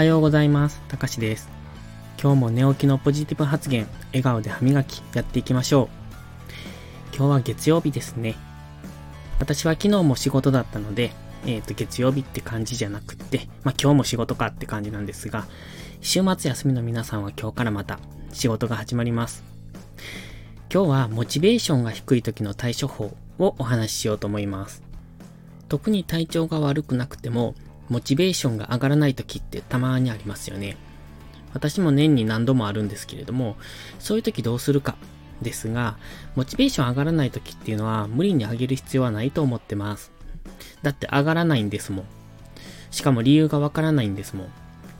はようございます。たかしです。今日も寝起きのポジティブ発言、笑顔で歯磨きやっていきましょう。今日は月曜日ですね。私は昨日も仕事だったので、えっ、と、月曜日って感じじゃなくって、まあ今日も仕事かって感じなんですが、週末休みの皆さんは今日からまた仕事が始まります。今日はモチベーションが低い時の対処法をお話ししようと思います。特に体調が悪くなくても、モチベーションが上がらない時ってたまにありますよね。私も年に何度もあるんですけれども、そういう時どうするかですが、モチベーション上がらない時っていうのは無理に上げる必要はないと思ってます。だって上がらないんですもん。しかも理由がわからないんですもん。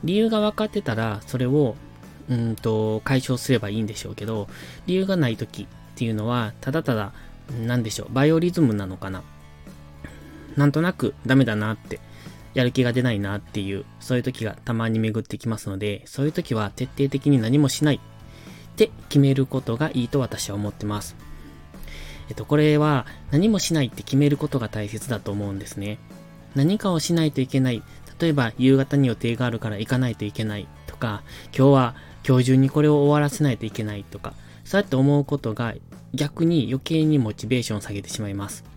理由が分かってたら、それを、うんと、解消すればいいんでしょうけど、理由がない時っていうのは、ただただ、なんでしょう、バイオリズムなのかな。なんとなくダメだなって、やる気が出ないなっていう、そういう時がたまに巡ってきますので、そういう時は徹底的に何もしないって決めることがいいと私は思ってます。えっと、これは何もしないって決めることが大切だと思うんですね。何かをしないといけない。例えば、夕方に予定があるから行かないといけないとか、今日は今日中にこれを終わらせないといけないとか、そうやって思うことが逆に余計にモチベーションを下げてしまいます。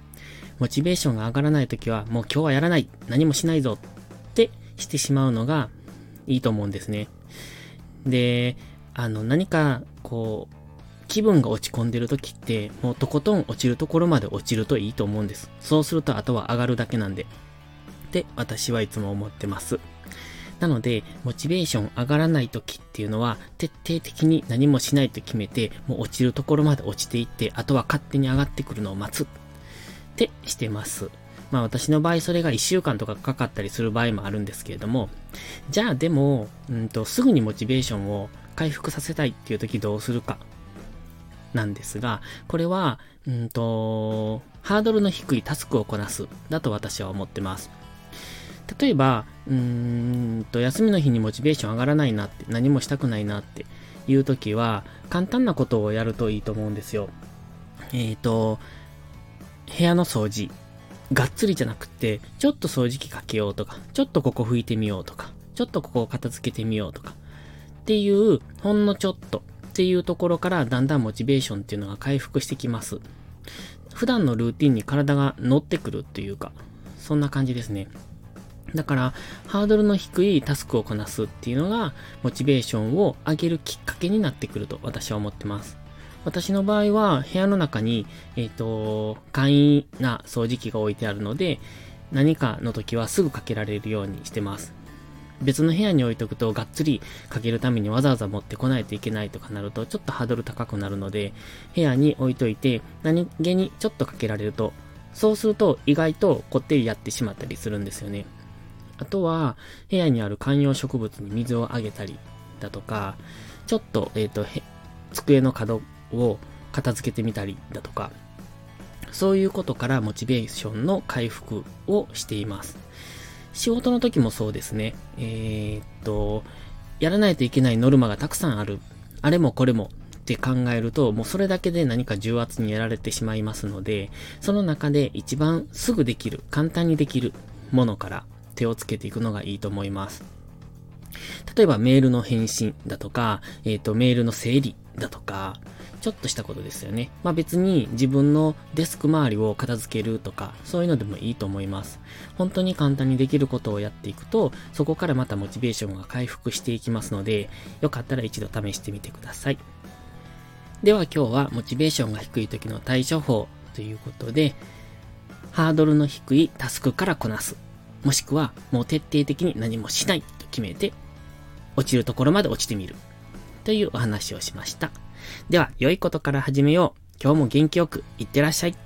モチベーションが上がらないときは、もう今日はやらない何もしないぞってしてしまうのがいいと思うんですね。で、あの、何か、こう、気分が落ち込んでる時って、もうとことん落ちるところまで落ちるといいと思うんです。そうするとあとは上がるだけなんで。って私はいつも思ってます。なので、モチベーション上がらない時っていうのは、徹底的に何もしないと決めて、もう落ちるところまで落ちていって、あとは勝手に上がってくるのを待つ。ってしてます。まあ私の場合それが1週間とかかかったりする場合もあるんですけれども、じゃあでも、うんと、すぐにモチベーションを回復させたいっていう時どうするか。なんですが、これは、うんと、ハードルの低いタスクをこなす。だと私は思ってます。例えば、うーんと、休みの日にモチベーション上がらないなって、何もしたくないなっていう時は、簡単なことをやるといいと思うんですよ。えっ、ー、と、部屋の掃除。がっつりじゃなくて、ちょっと掃除機かけようとか、ちょっとここ拭いてみようとか、ちょっとここを片付けてみようとか、っていう、ほんのちょっとっていうところからだんだんモチベーションっていうのが回復してきます。普段のルーティンに体が乗ってくるっていうか、そんな感じですね。だから、ハードルの低いタスクをこなすっていうのが、モチベーションを上げるきっかけになってくると私は思ってます。私の場合は、部屋の中に、えっ、ー、と、簡易な掃除機が置いてあるので、何かの時はすぐかけられるようにしてます。別の部屋に置いとくと、がっつりかけるためにわざわざ持ってこないといけないとかなると、ちょっとハードル高くなるので、部屋に置いといて、何気にちょっとかけられると、そうすると意外とこってりやってしまったりするんですよね。あとは、部屋にある観葉植物に水をあげたりだとか、ちょっと、えっ、ー、と、机の角を片付けてみたりだとか、そういうことからモチベーションの回復をしています。仕事の時もそうですね。えー、っと、やらないといけないノルマがたくさんある。あれもこれもって考えると、もうそれだけで何か重圧にやられてしまいますので、その中で一番すぐできる、簡単にできるものから手をつけていくのがいいと思います。例えばメールの返信だとか、えっ、と、メールの整理だとか、ちょっとしたことですよね。まあ別に自分のデスク周りを片付けるとか、そういうのでもいいと思います。本当に簡単にできることをやっていくと、そこからまたモチベーションが回復していきますので、よかったら一度試してみてください。では今日はモチベーションが低い時の対処法ということで、ハードルの低いタスクからこなす。もしくはもう徹底的に何もしないと決めて、落ちるところまで落ちてみる。というお話をしました。では、良いことから始めよう。今日も元気よく、いってらっしゃい。